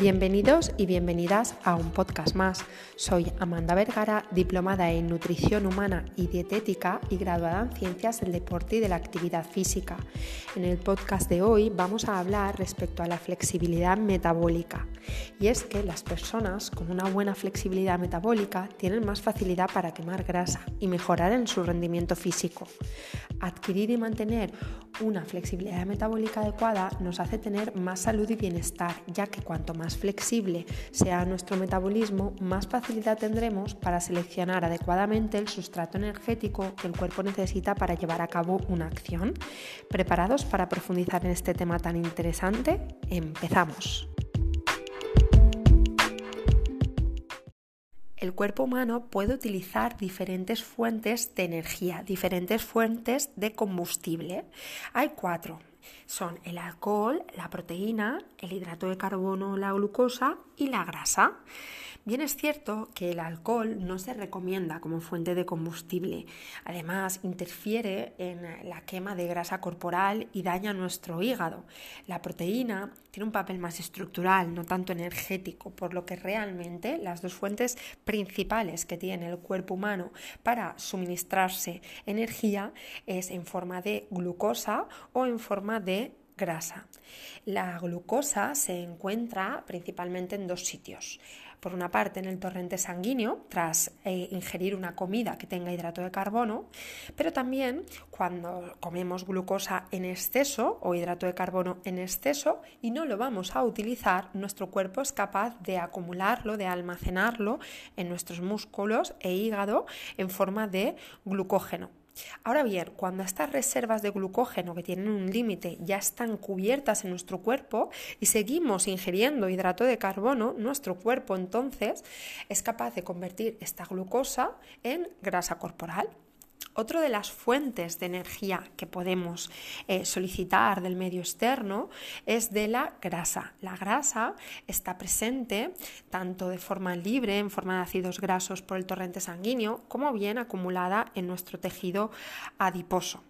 Bienvenidos y bienvenidas a un podcast más. Soy Amanda Vergara, diplomada en nutrición humana y dietética y graduada en ciencias del deporte y de la actividad física. En el podcast de hoy vamos a hablar respecto a la flexibilidad metabólica. Y es que las personas con una buena flexibilidad metabólica tienen más facilidad para quemar grasa y mejorar en su rendimiento físico. Adquirir y mantener una flexibilidad metabólica adecuada nos hace tener más salud y bienestar, ya que cuanto más flexible sea nuestro metabolismo, más facilidad tendremos para seleccionar adecuadamente el sustrato energético que el cuerpo necesita para llevar a cabo una acción. ¿Preparados para profundizar en este tema tan interesante? Empezamos. El cuerpo humano puede utilizar diferentes fuentes de energía, diferentes fuentes de combustible. Hay cuatro. Son el alcohol, la proteína, el hidrato de carbono, la glucosa y la grasa. Bien es cierto que el alcohol no se recomienda como fuente de combustible. Además, interfiere en la quema de grasa corporal y daña nuestro hígado. La proteína tiene un papel más estructural, no tanto energético, por lo que realmente las dos fuentes principales que tiene el cuerpo humano para suministrarse energía es en forma de glucosa o en forma de grasa. La glucosa se encuentra principalmente en dos sitios por una parte en el torrente sanguíneo tras eh, ingerir una comida que tenga hidrato de carbono, pero también cuando comemos glucosa en exceso o hidrato de carbono en exceso y no lo vamos a utilizar, nuestro cuerpo es capaz de acumularlo, de almacenarlo en nuestros músculos e hígado en forma de glucógeno. Ahora bien, cuando estas reservas de glucógeno que tienen un límite ya están cubiertas en nuestro cuerpo y seguimos ingiriendo hidrato de carbono, nuestro cuerpo entonces es capaz de convertir esta glucosa en grasa corporal. Otra de las fuentes de energía que podemos eh, solicitar del medio externo es de la grasa. La grasa está presente tanto de forma libre, en forma de ácidos grasos por el torrente sanguíneo, como bien acumulada en nuestro tejido adiposo.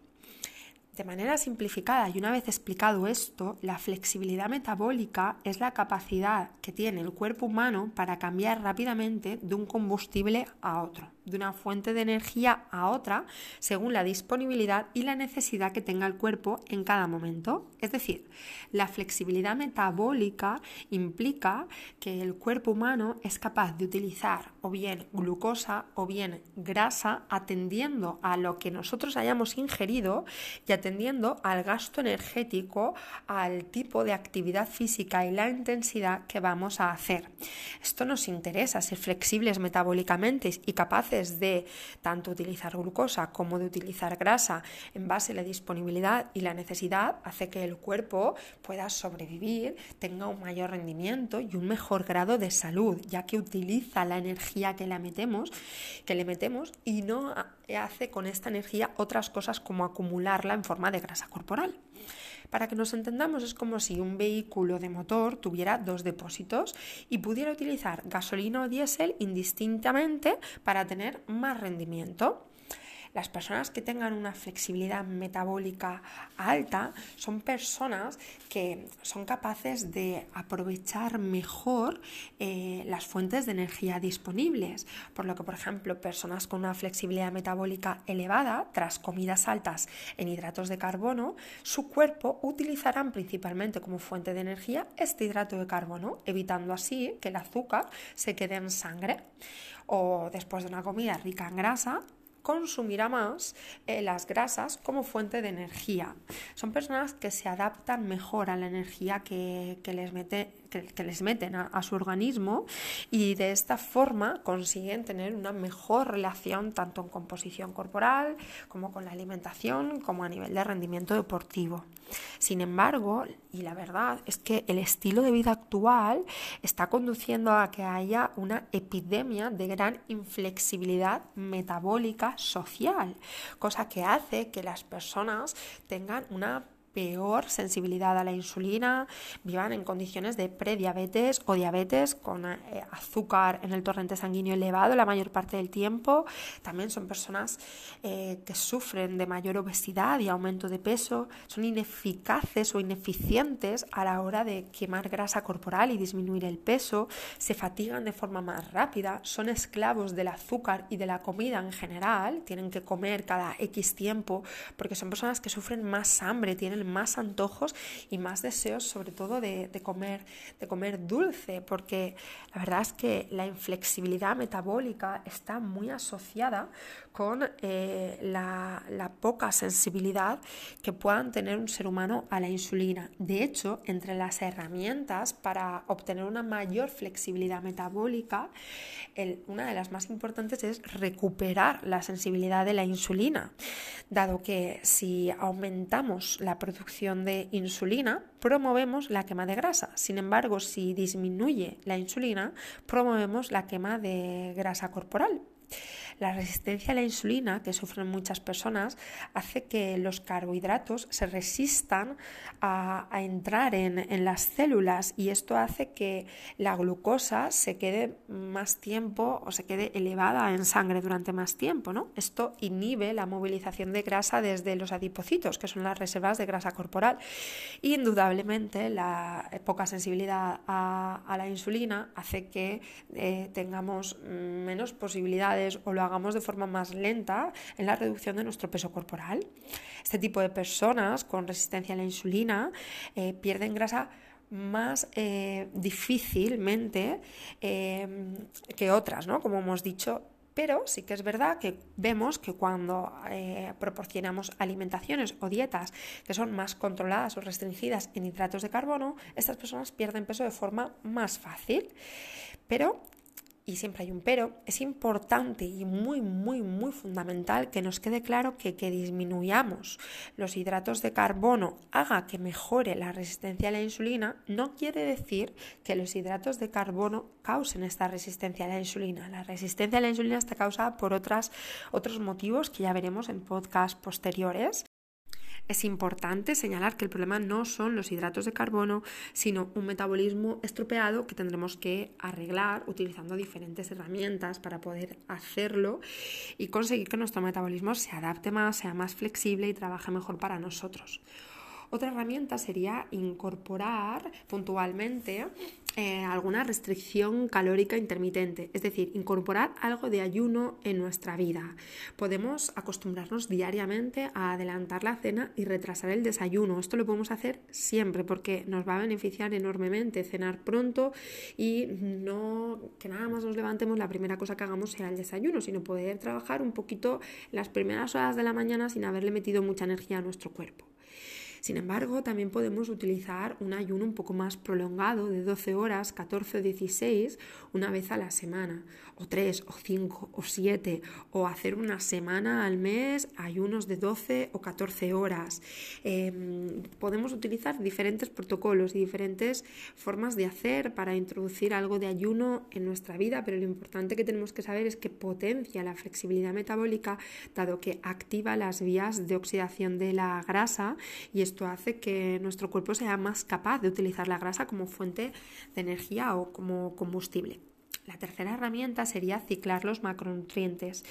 De manera simplificada y una vez explicado esto, la flexibilidad metabólica es la capacidad que tiene el cuerpo humano para cambiar rápidamente de un combustible a otro de una fuente de energía a otra según la disponibilidad y la necesidad que tenga el cuerpo en cada momento. Es decir, la flexibilidad metabólica implica que el cuerpo humano es capaz de utilizar o bien glucosa o bien grasa atendiendo a lo que nosotros hayamos ingerido y atendiendo al gasto energético, al tipo de actividad física y la intensidad que vamos a hacer. Esto nos interesa, ser flexibles metabólicamente y capaces de tanto utilizar glucosa como de utilizar grasa en base a la disponibilidad y la necesidad hace que el cuerpo pueda sobrevivir, tenga un mayor rendimiento y un mejor grado de salud, ya que utiliza la energía que, metemos, que le metemos y no hace con esta energía otras cosas como acumularla en forma de grasa corporal. Para que nos entendamos, es como si un vehículo de motor tuviera dos depósitos y pudiera utilizar gasolina o diésel indistintamente para tener más rendimiento. Las personas que tengan una flexibilidad metabólica alta son personas que son capaces de aprovechar mejor eh, las fuentes de energía disponibles, por lo que, por ejemplo, personas con una flexibilidad metabólica elevada, tras comidas altas en hidratos de carbono, su cuerpo utilizarán principalmente como fuente de energía este hidrato de carbono, evitando así que el azúcar se quede en sangre. O después de una comida rica en grasa, consumirá más eh, las grasas como fuente de energía. Son personas que se adaptan mejor a la energía que, les, mete, que, les meten a, su organismo y de esta forma consiguen tener una mejor relación tanto en composición corporal como con la alimentación como a nivel de rendimiento deportivo. Sin embargo, y la verdad es que el estilo de vida actual está conduciendo a que haya una epidemia de gran inflexibilidad metabólica social, cosa que hace que las personas tengan una peor sensibilidad a la insulina, vivan en condiciones de prediabetes o diabetes con eh, azúcar en el torrente sanguíneo elevado la mayor parte del tiempo. También son personas eh, que sufren de mayor obesidad y aumento de peso, son ineficaces o ineficientes a la hora de quemar grasa corporal y disminuir el peso, se fatigan de forma más rápida, son esclavos del azúcar y de la comida en general, tienen que comer cada X tiempo porque son personas que sufren más hambre, tienen más antojos y más deseos, sobre todo de, comer, de comer dulce, porque la verdad es que la inflexibilidad metabólica está muy asociada con eh, la, poca sensibilidad que puedan tener un ser humano a la insulina. De hecho, entre las herramientas para obtener una mayor flexibilidad metabólica, una de las más importantes es recuperar la sensibilidad de la insulina, dado que si aumentamos la producción de insulina, promovemos la quema de grasa. Sin embargo, si disminuye la insulina, promovemos la quema de grasa corporal. La resistencia a la insulina que sufren muchas personas hace que los carbohidratos se resistan a, entrar en, las células y esto hace que la glucosa se quede más tiempo o se quede elevada en sangre durante más tiempo. ¿no? Esto inhibe la movilización de grasa desde los adipocitos, que son las reservas de grasa corporal. Y indudablemente la poca sensibilidad a, la insulina hace que eh, tengamos menos posibilidades o lo hagamos de forma más lenta en la reducción de nuestro peso corporal. Este tipo de personas con resistencia a la insulina eh, pierden grasa más eh, difícilmente eh, que otras, ¿no? Como hemos dicho, pero sí que es verdad que vemos que cuando proporcionamos alimentaciones o dietas que son más controladas o restringidas en hidratos de carbono, estas personas pierden peso de forma más fácil. Pero y siempre hay un pero, es importante y muy, muy, muy fundamental que nos quede claro que que disminuyamos los hidratos de carbono haga que mejore la resistencia a la insulina, no quiere decir que los hidratos de carbono causen esta resistencia a la insulina. La resistencia a la insulina está causada por otras, otros motivos que ya veremos en podcasts posteriores. Es importante señalar que el problema no son los hidratos de carbono, sino un metabolismo estropeado que tendremos que arreglar utilizando diferentes herramientas para poder hacerlo y conseguir que nuestro metabolismo se adapte más, sea más flexible y trabaje mejor para nosotros. Otra herramienta sería incorporar puntualmente eh, alguna restricción calórica intermitente, es decir, incorporar algo de ayuno en nuestra vida. Podemos acostumbrarnos diariamente a adelantar la cena y retrasar el desayuno. Esto lo podemos hacer siempre porque nos va a beneficiar enormemente cenar pronto y no que nada más nos levantemos la primera cosa que hagamos sea el desayuno, sino poder trabajar un poquito las primeras horas de la mañana sin haberle metido mucha energía a nuestro cuerpo. Sin embargo, también podemos utilizar un ayuno un poco más prolongado de 12 horas, 14 o 16, una vez a la semana, o 3 o 5 o 7, o hacer una semana al mes ayunos de 12 o 14 horas. Em, podemos utilizar diferentes protocolos y diferentes formas de hacer para introducir algo de ayuno en nuestra vida, pero lo importante que tenemos que saber es que potencia la flexibilidad metabólica, dado que activa las vías de oxidación de la grasa y esto hace que nuestro cuerpo sea más capaz de utilizar la grasa como fuente de energía o como combustible. La tercera herramienta sería ciclar los macronutrientes.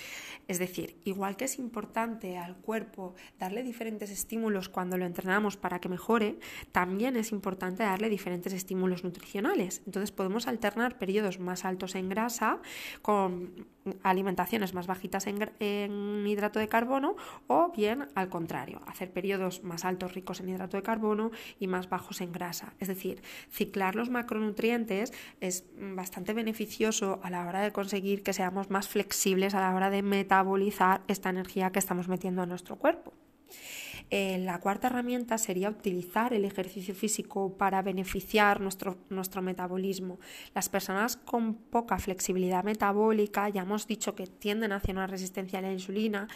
Es decir, igual que es importante al cuerpo darle diferentes estímulos cuando lo entrenamos para que mejore, también es importante darle diferentes estímulos nutricionales. Entonces podemos alternar periodos más altos en grasa con alimentaciones más bajitas en, hidrato de carbono o bien al contrario, hacer periodos más altos ricos en hidrato de carbono y más bajos en grasa. Es decir, ciclar los macronutrientes es bastante beneficioso a la hora de conseguir que seamos más flexibles a la hora de metabolizar esta energía que estamos metiendo a nuestro cuerpo. Eh, la cuarta herramienta sería utilizar el ejercicio físico para beneficiar nuestro, nuestro metabolismo. Las personas con poca flexibilidad metabólica, ya hemos dicho que tienden hacia una resistencia a la insulina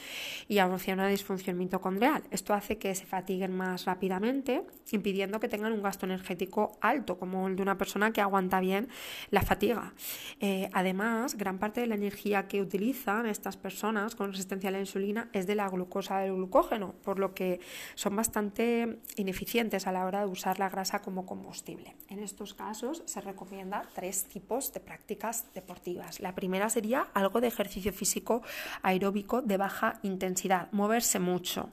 y hacia una disfunción mitocondrial. Esto hace que se fatiguen más rápidamente, impidiendo que tengan un gasto energético alto, como el de una persona que aguanta bien la fatiga. Eh, además, gran parte de la energía que utilizan estas personas con resistencia a la insulina es de la glucosa del glucógeno, por lo que son bastante ineficientes a la hora de usar la grasa como combustible. En estos casos se recomienda tres tipos de prácticas deportivas. La primera sería algo de ejercicio físico aeróbico de baja intensidad, moverse mucho.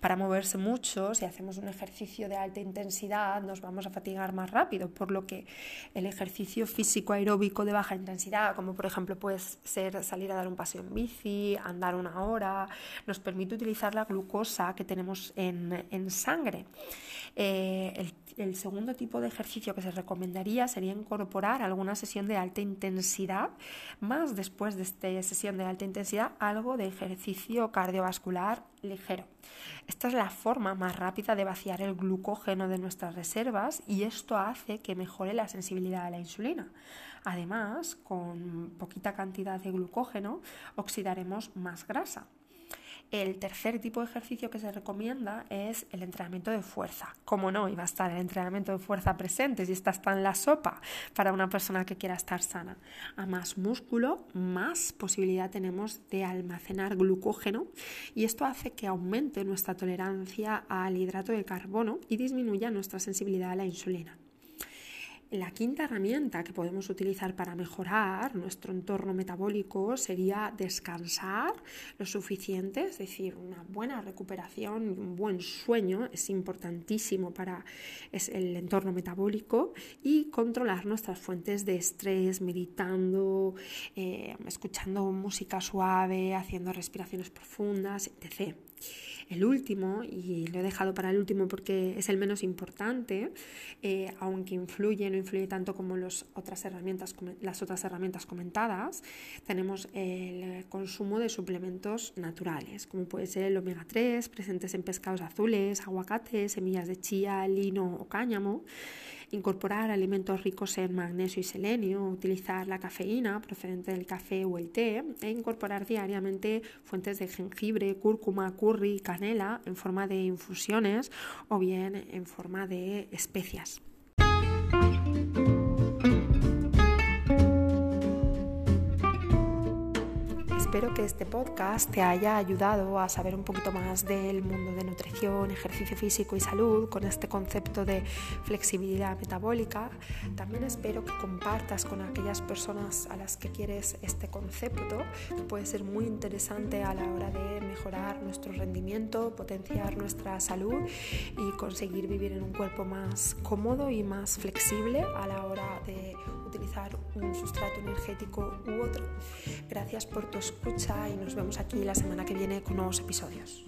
Para moverse mucho, si hacemos un ejercicio de alta intensidad, nos vamos a fatigar más rápido, por lo que el ejercicio físico aeróbico de baja intensidad, como por ejemplo puede ser salir a dar un paseo en bici, andar una hora, nos permite utilizar la glucosa que tenemos en, sangre. Eh, el, el segundo tipo de ejercicio que se recomendaría sería incorporar alguna sesión de alta intensidad, más después de esta sesión de alta intensidad, algo de ejercicio cardiovascular ligero. Esta es la forma más rápida de vaciar el glucógeno de nuestras reservas y esto hace que mejore la sensibilidad a la insulina. Además, con poquita cantidad de glucógeno oxidaremos más grasa. El tercer tipo de ejercicio que se recomienda es el entrenamiento de fuerza. Como no, iba a estar el entrenamiento de fuerza presente si está en la sopa para una persona que quiera estar sana. A más músculo, más posibilidad tenemos de almacenar glucógeno y esto hace que aumente nuestra tolerancia al hidrato de carbono y disminuya nuestra sensibilidad a la insulina. La quinta herramienta que podemos utilizar para mejorar nuestro entorno metabólico sería descansar lo suficiente, es decir, una buena recuperación y un buen sueño es importantísimo para el entorno metabólico y controlar nuestras fuentes de estrés, meditando, eh, escuchando música suave, haciendo respiraciones profundas, etc. El último, y lo he dejado para el último porque es el menos importante, eh, aunque influye, no influye tanto como las otras herramientas comentadas, tenemos el consumo de suplementos naturales, como puede ser el omega 3, presentes en pescados azules, aguacates, semillas de chía, lino o cáñamo incorporar alimentos ricos en magnesio y selenio, utilizar la cafeína procedente del café o el té e incorporar diariamente fuentes de jengibre, cúrcuma, curry, canela en forma de infusiones o bien en forma de especias. Espero que este podcast te haya ayudado a saber un poquito más del mundo de nutrición, ejercicio físico y salud con este concepto de flexibilidad metabólica. También espero que compartas con aquellas personas a las que quieres este concepto, que puede ser muy interesante a la hora de mejorar nuestro rendimiento, potenciar nuestra salud y conseguir vivir en un cuerpo más cómodo y más flexible a la hora de utilizar un sustrato energético u otro. Gracias por tu y nos vemos aquí la semana que viene con nuevos episodios.